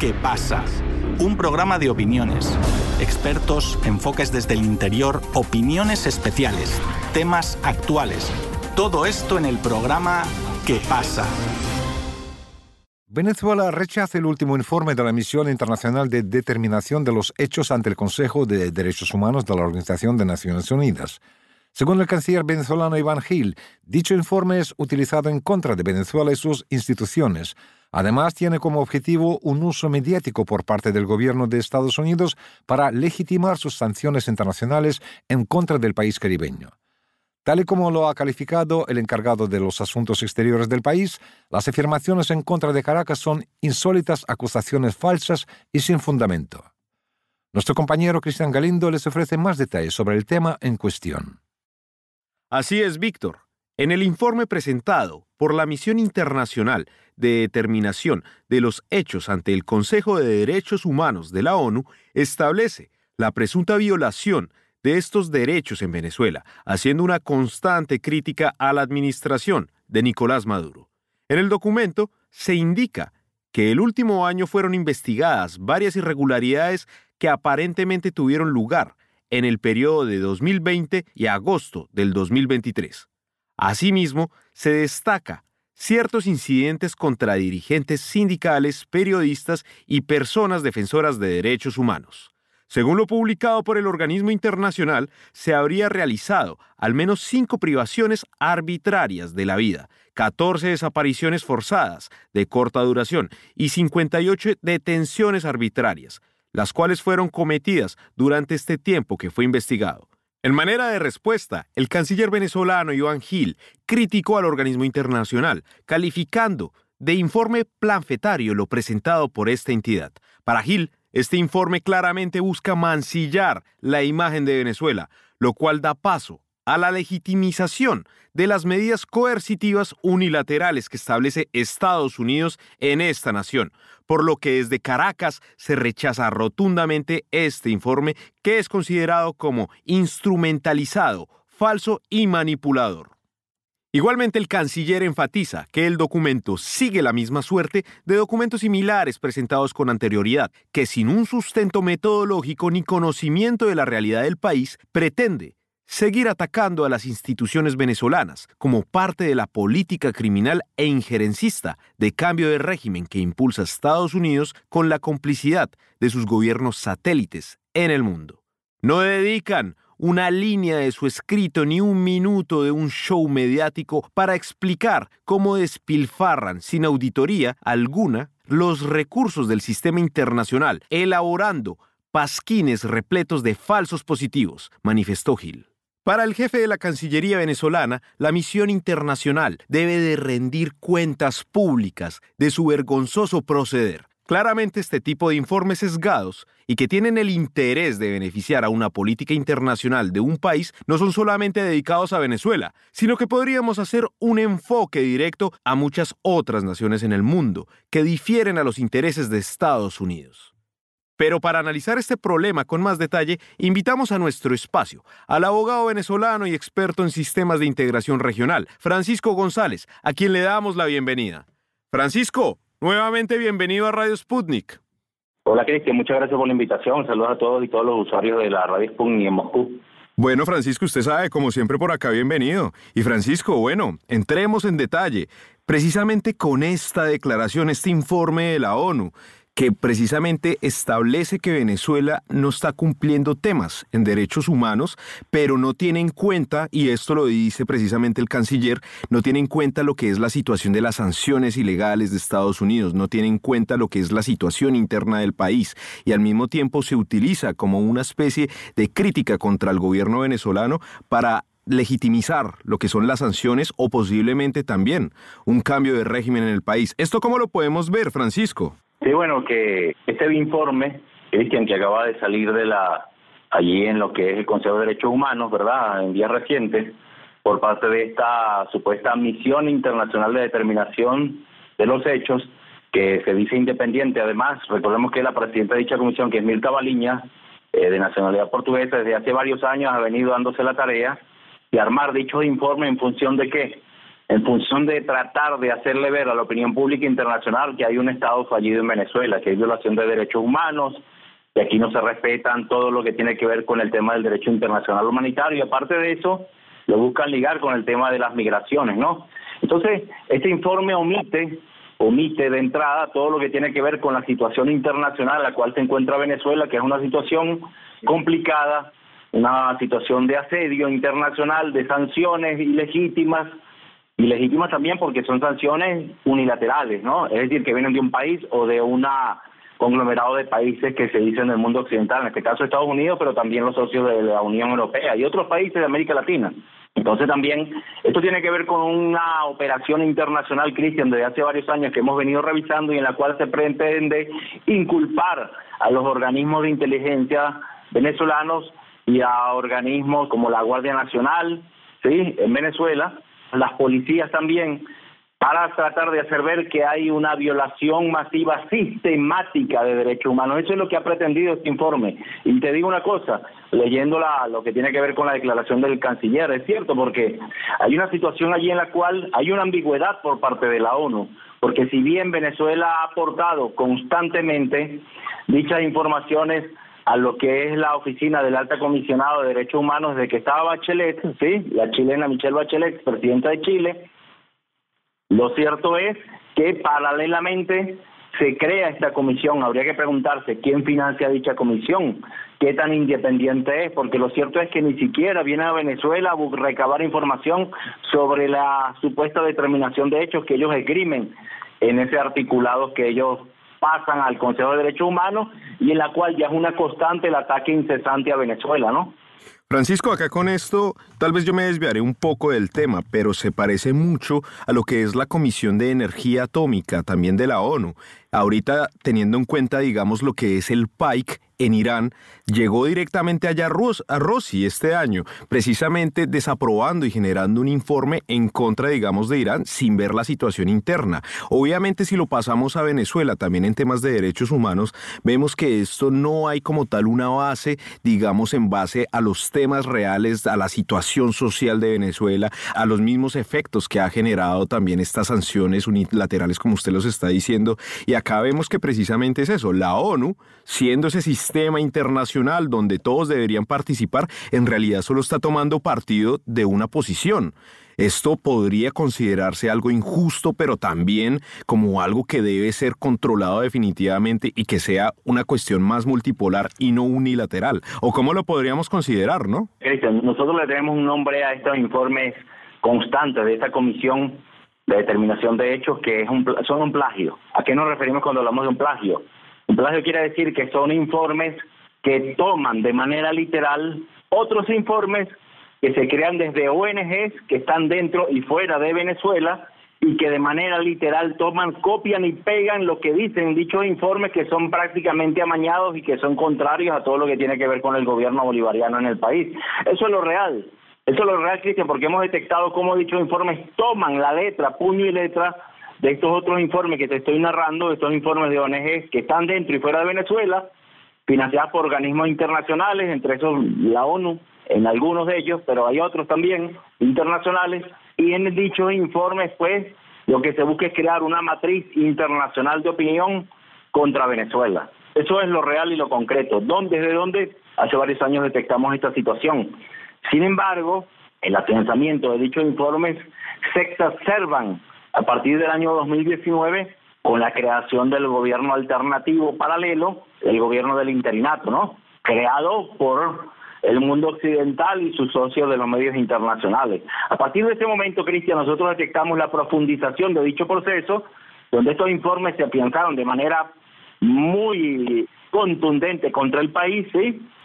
¿Qué pasa? Un programa de opiniones, expertos, enfoques desde el interior, opiniones especiales, temas actuales. Todo esto en el programa ¿Qué pasa? Venezuela rechaza el último informe de la Misión Internacional de Determinación de los Hechos ante el Consejo de Derechos Humanos de la Organización de Naciones Unidas. Según el canciller venezolano Iván Gil, dicho informe es utilizado en contra de Venezuela y sus instituciones. Además, tiene como objetivo un uso mediático por parte del gobierno de Estados Unidos para legitimar sus sanciones internacionales en contra del país caribeño. Tal y como lo ha calificado el encargado de los asuntos exteriores del país, las afirmaciones en contra de Caracas son insólitas acusaciones falsas y sin fundamento. Nuestro compañero Cristian Galindo les ofrece más detalles sobre el tema en cuestión. Así es, Víctor. En el informe presentado por la Misión Internacional de Determinación de los Hechos ante el Consejo de Derechos Humanos de la ONU, establece la presunta violación de estos derechos en Venezuela, haciendo una constante crítica a la administración de Nicolás Maduro. En el documento se indica que el último año fueron investigadas varias irregularidades que aparentemente tuvieron lugar en el periodo de 2020 y agosto del 2023. Asimismo, se destaca ciertos incidentes contra dirigentes sindicales, periodistas y personas defensoras de derechos humanos. Según lo publicado por el organismo internacional, se habría realizado al menos cinco privaciones arbitrarias de la vida, 14 desapariciones forzadas de corta duración y 58 detenciones arbitrarias, las cuales fueron cometidas durante este tiempo que fue investigado. En manera de respuesta, el canciller venezolano Iván Gil criticó al organismo internacional, calificando de informe planfetario lo presentado por esta entidad. Para Gil, este informe claramente busca mancillar la imagen de Venezuela, lo cual da paso a la legitimización de las medidas coercitivas unilaterales que establece Estados Unidos en esta nación, por lo que desde Caracas se rechaza rotundamente este informe que es considerado como instrumentalizado, falso y manipulador. Igualmente el canciller enfatiza que el documento sigue la misma suerte de documentos similares presentados con anterioridad, que sin un sustento metodológico ni conocimiento de la realidad del país, pretende seguir atacando a las instituciones venezolanas como parte de la política criminal e injerencista de cambio de régimen que impulsa Estados Unidos con la complicidad de sus gobiernos satélites en el mundo. No dedican una línea de su escrito ni un minuto de un show mediático para explicar cómo despilfarran sin auditoría alguna los recursos del sistema internacional, elaborando pasquines repletos de falsos positivos, manifestó Gil. Para el jefe de la Cancillería venezolana, la misión internacional debe de rendir cuentas públicas de su vergonzoso proceder, Claramente este tipo de informes sesgados y que tienen el interés de beneficiar a una política internacional de un país no son solamente dedicados a Venezuela, sino que podríamos hacer un enfoque directo a muchas otras naciones en el mundo que difieren a los intereses de Estados Unidos. Pero para analizar este problema con más detalle, invitamos a nuestro espacio al abogado venezolano y experto en sistemas de integración regional, Francisco González, a quien le damos la bienvenida. Francisco, Nuevamente bienvenido a Radio Sputnik. Hola Cristian, muchas gracias por la invitación. Saludos a todos y todos los usuarios de la Radio Sputnik en Moscú. Bueno, Francisco, usted sabe, como siempre por acá, bienvenido. Y Francisco, bueno, entremos en detalle. Precisamente con esta declaración, este informe de la ONU, que precisamente establece que Venezuela no está cumpliendo temas en derechos humanos, pero no tiene en cuenta, y esto lo dice precisamente el canciller, no tiene en cuenta lo que es la situación de las sanciones ilegales de Estados Unidos, no tiene en cuenta lo que es la situación interna del país, y al mismo tiempo se utiliza como una especie de crítica contra el gobierno venezolano para legitimizar lo que son las sanciones o posiblemente también un cambio de régimen en el país. ¿Esto cómo lo podemos ver, Francisco? Sí, bueno, que este informe, Cristian, que acaba de salir de la allí en lo que es el Consejo de Derechos Humanos, ¿verdad?, en días recientes, por parte de esta supuesta misión internacional de determinación de los hechos, que se dice independiente. Además, recordemos que la presidenta de dicha comisión, que es Mirta Baliña, eh, de nacionalidad portuguesa, desde hace varios años ha venido dándose la tarea de armar dicho informe en función de qué? En función de tratar de hacerle ver a la opinión pública internacional que hay un Estado fallido en Venezuela, que hay violación de derechos humanos, que aquí no se respetan todo lo que tiene que ver con el tema del derecho internacional humanitario, y aparte de eso, lo buscan ligar con el tema de las migraciones, ¿no? Entonces, este informe omite omite de entrada todo lo que tiene que ver con la situación internacional en la cual se encuentra Venezuela, que es una situación complicada, una situación de asedio internacional, de sanciones ilegítimas, ilegítimas también porque son sanciones unilaterales, ¿no? Es decir, que vienen de un país o de una conglomerado de países que se dicen del mundo occidental, en este caso Estados Unidos, pero también los socios de la Unión Europea y otros países de América Latina. Entonces también esto tiene que ver con una operación internacional, Cristian, desde hace varios años que hemos venido revisando y en la cual se pretende inculpar a los organismos de inteligencia venezolanos y a organismos como la Guardia Nacional, sí, en Venezuela, las policías también, para tratar de hacer ver que hay una violación masiva sistemática de derechos humanos. Eso es lo que ha pretendido este informe. Y te digo una cosa, leyendo lo que tiene que ver con la declaración del canciller, es cierto, porque hay una situación allí en la cual hay una ambigüedad por parte de la ONU, porque si bien Venezuela ha aportado constantemente dichas informaciones a lo que es la oficina del alta comisionado de derechos humanos desde que estaba Bachelet, sí, la chilena Michelle Bachelet, presidenta de Chile, lo cierto es que paralelamente se crea esta comisión. Habría que preguntarse quién financia dicha comisión, qué tan independiente es, porque lo cierto es que ni siquiera viene a Venezuela a recabar información sobre la supuesta determinación de hechos que ellos esgrimen en ese articulado que ellos pasan al Consejo de Derechos Humanos y en la cual ya es una constante el ataque incesante a Venezuela, ¿no? Francisco, acá con esto tal vez yo me desviaré un poco del tema, pero se parece mucho a lo que es la Comisión de Energía Atómica, también de la ONU. Ahorita teniendo en cuenta, digamos, lo que es el PAIC en Irán, llegó directamente allá a Rossi este año, precisamente desaprobando y generando un informe en contra, digamos, de Irán sin ver la situación interna. Obviamente, si lo pasamos a Venezuela, también en temas de derechos humanos, vemos que esto no hay como tal una base, digamos, en base a los temas reales, a la situación social de Venezuela, a los mismos efectos que ha generado también estas sanciones unilaterales, como usted los está diciendo. Y acá vemos que precisamente es eso, la ONU, siendo ese sistema internacional donde todos deberían participar, en realidad solo está tomando partido de una posición. Esto podría considerarse algo injusto, pero también como algo que debe ser controlado definitivamente y que sea una cuestión más multipolar y no unilateral. ¿O cómo lo podríamos considerar, no? Cristian, nosotros le tenemos un nombre a estos informes constantes de esta comisión de determinación de hechos que es un, son un plagio. ¿A qué nos referimos cuando hablamos de un plagio? Un plagio quiere decir que son informes que toman de manera literal otros informes que se crean desde ONGs que están dentro y fuera de Venezuela y que de manera literal toman, copian y pegan lo que dicen dichos informes que son prácticamente amañados y que son contrarios a todo lo que tiene que ver con el gobierno bolivariano en el país. Eso es lo real. Eso es lo real, Cristian, porque hemos detectado cómo dichos informes toman la letra, puño y letra de estos otros informes que te estoy narrando, estos informes de ONG que están dentro y fuera de Venezuela, financiados por organismos internacionales, entre esos la ONU, en algunos de ellos, pero hay otros también internacionales, y en dichos informes, pues, lo que se busca es crear una matriz internacional de opinión contra Venezuela. Eso es lo real y lo concreto. ¿Dónde, desde dónde? Hace varios años detectamos esta situación. Sin embargo, el afianzamiento de dichos informes se exacerban a partir del año 2019 con la creación del gobierno alternativo paralelo, el gobierno del interinato, ¿no? Creado por el mundo occidental y sus socios de los medios internacionales. A partir de ese momento, Cristian, nosotros detectamos la profundización de dicho proceso, donde estos informes se afianzaron de manera muy contundente contra el país.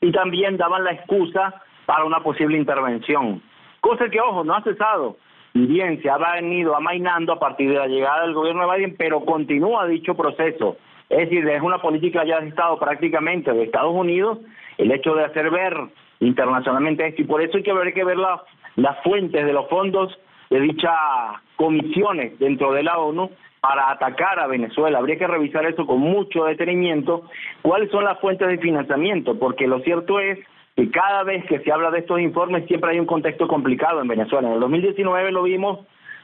Y también daban la excusa para una posible intervención. Cosa que, ojo, no ha cesado bien se ha venido amainando a partir de la llegada del gobierno de Biden, pero continúa dicho proceso. Es decir, es una política ya de Estado prácticamente de Estados Unidos el hecho de hacer ver internacionalmente esto y por eso hay que ver, que ver las fuentes de los fondos de dichas comisiones dentro de la ONU para atacar a Venezuela. Habría que revisar eso con mucho detenimiento, cuáles son las fuentes de financiamiento, porque lo cierto es y cada vez que se habla de estos informes siempre hay un contexto complicado en Venezuela. En el 2019 lo vimos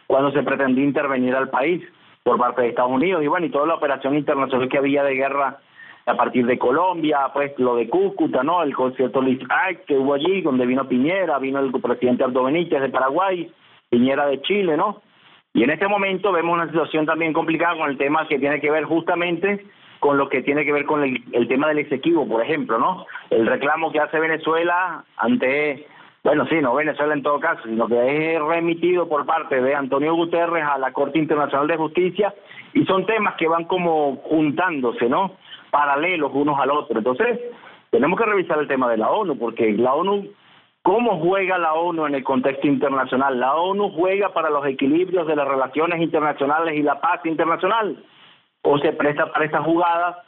cuando se pretendía intervenir al país por parte de Estados Unidos y bueno, y toda la operación internacional que había de guerra a partir de Colombia, pues lo de Cúcuta, ¿no? El concierto que hubo allí, donde vino Piñera, vino el presidente Aldo Benítez de Paraguay, Piñera de Chile, ¿no? Y en este momento vemos una situación también complicada con el tema que tiene que ver justamente con lo que tiene que ver con el, el tema del exequivo, por ejemplo, ¿no? El reclamo que hace Venezuela ante bueno, sí, no Venezuela en todo caso, sino que es remitido por parte de Antonio Guterres a la Corte Internacional de Justicia y son temas que van como juntándose, ¿no? Paralelos unos al otro. Entonces, tenemos que revisar el tema de la ONU, porque la ONU, ¿cómo juega la ONU en el contexto internacional? La ONU juega para los equilibrios de las relaciones internacionales y la paz internacional, o se presta para esta jugada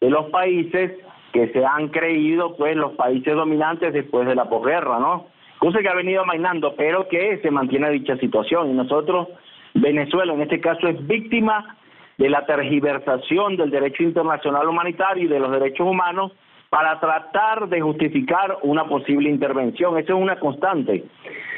de los países que se han creído pues los países dominantes después de la posguerra, ¿no? cosa que ha venido amainando, pero que se mantiene dicha situación. Y nosotros, Venezuela en este caso, es víctima de la tergiversación del derecho internacional humanitario y de los derechos humanos para tratar de justificar una posible intervención. Eso es una constante.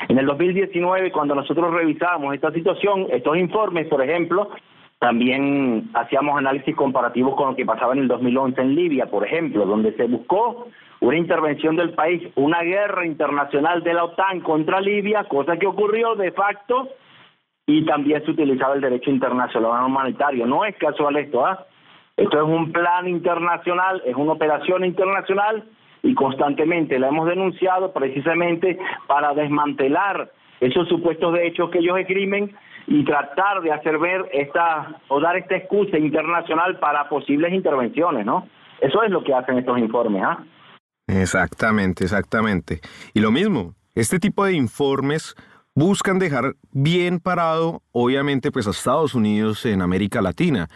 En el 2019, cuando nosotros revisábamos esta situación, estos informes, por ejemplo, también hacíamos análisis comparativos con lo que pasaba en el 2011 en Libia, por ejemplo, donde se buscó una intervención del país, una guerra internacional de la OTAN contra Libia, cosa que ocurrió de facto y también se utilizaba el derecho internacional humanitario. No es casual esto, ¿ah? Esto es un plan internacional, es una operación internacional y constantemente la hemos denunciado precisamente para desmantelar esos supuestos de hechos que ellos escriben y tratar de hacer ver esta o dar esta excusa internacional para posibles intervenciones, ¿no? Eso es lo que hacen estos informes, ¿ah? Exactamente, exactamente. Y lo mismo, este tipo de informes buscan dejar bien parado, obviamente, pues a Estados Unidos en América Latina,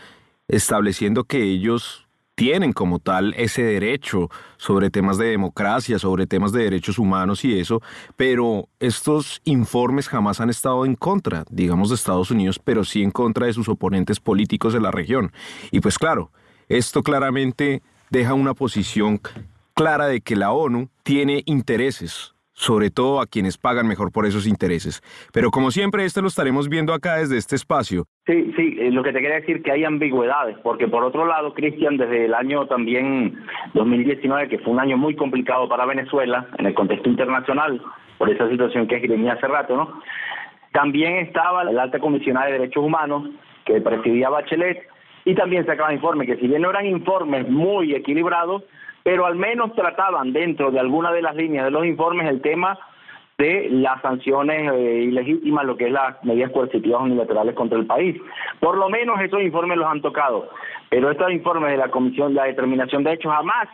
estableciendo que ellos tienen como tal ese derecho sobre temas de democracia, sobre temas de derechos humanos y eso, pero estos informes jamás han estado en contra, digamos, de Estados Unidos, pero sí en contra de sus oponentes políticos de la región. Y pues claro, esto claramente deja una posición clara de que la ONU tiene intereses, sobre todo a quienes pagan mejor por esos intereses. Pero como siempre, esto lo estaremos viendo acá desde este espacio. Sí, sí, eh, lo que te quería decir que hay ambigüedades, porque por otro lado, Cristian, desde el año también 2019, que fue un año muy complicado para Venezuela en el contexto internacional, por esa situación que escribí hace rato, ¿no? También estaba la alta comisionada de derechos humanos que presidía Bachelet y también sacaba informes que si bien no eran informes muy equilibrados, pero al menos trataban dentro de alguna de las líneas de los informes el tema de las sanciones eh, ilegítimas, lo que es las medidas coercitivas unilaterales contra el país. Por lo menos esos informes los han tocado, pero estos informes de la Comisión de la Determinación de Hechos jamás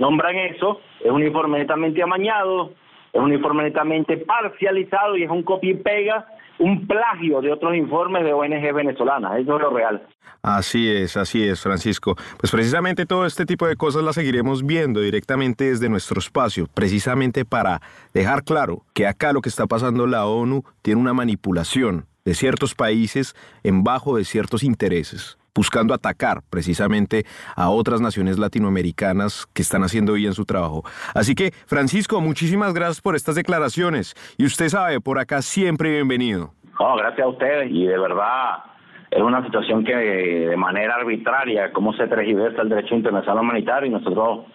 nombran eso, es un informe netamente amañado, es un informe netamente parcializado y es un copia y pega un plagio de otros informes de ONG venezolanas. Eso es lo real. Así es, así es, Francisco. Pues precisamente todo este tipo de cosas las seguiremos viendo directamente desde nuestro espacio, precisamente para dejar claro que acá lo que está pasando la ONU tiene una manipulación de ciertos países en bajo de ciertos intereses buscando atacar precisamente a otras naciones latinoamericanas que están haciendo bien su trabajo. Así que, Francisco, muchísimas gracias por estas declaraciones. Y usted sabe, por acá siempre bienvenido. No, gracias a ustedes y de verdad es una situación que de manera arbitraria, cómo se tergiversa el derecho internacional humanitario y nosotros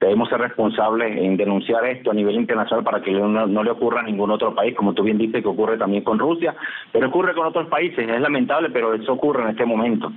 debemos ser responsables en denunciar esto a nivel internacional para que no, no, le ocurra a ningún otro país, como tú bien dices que ocurre también con Rusia, pero ocurre con otros países, es lamentable, pero eso ocurre en este momento.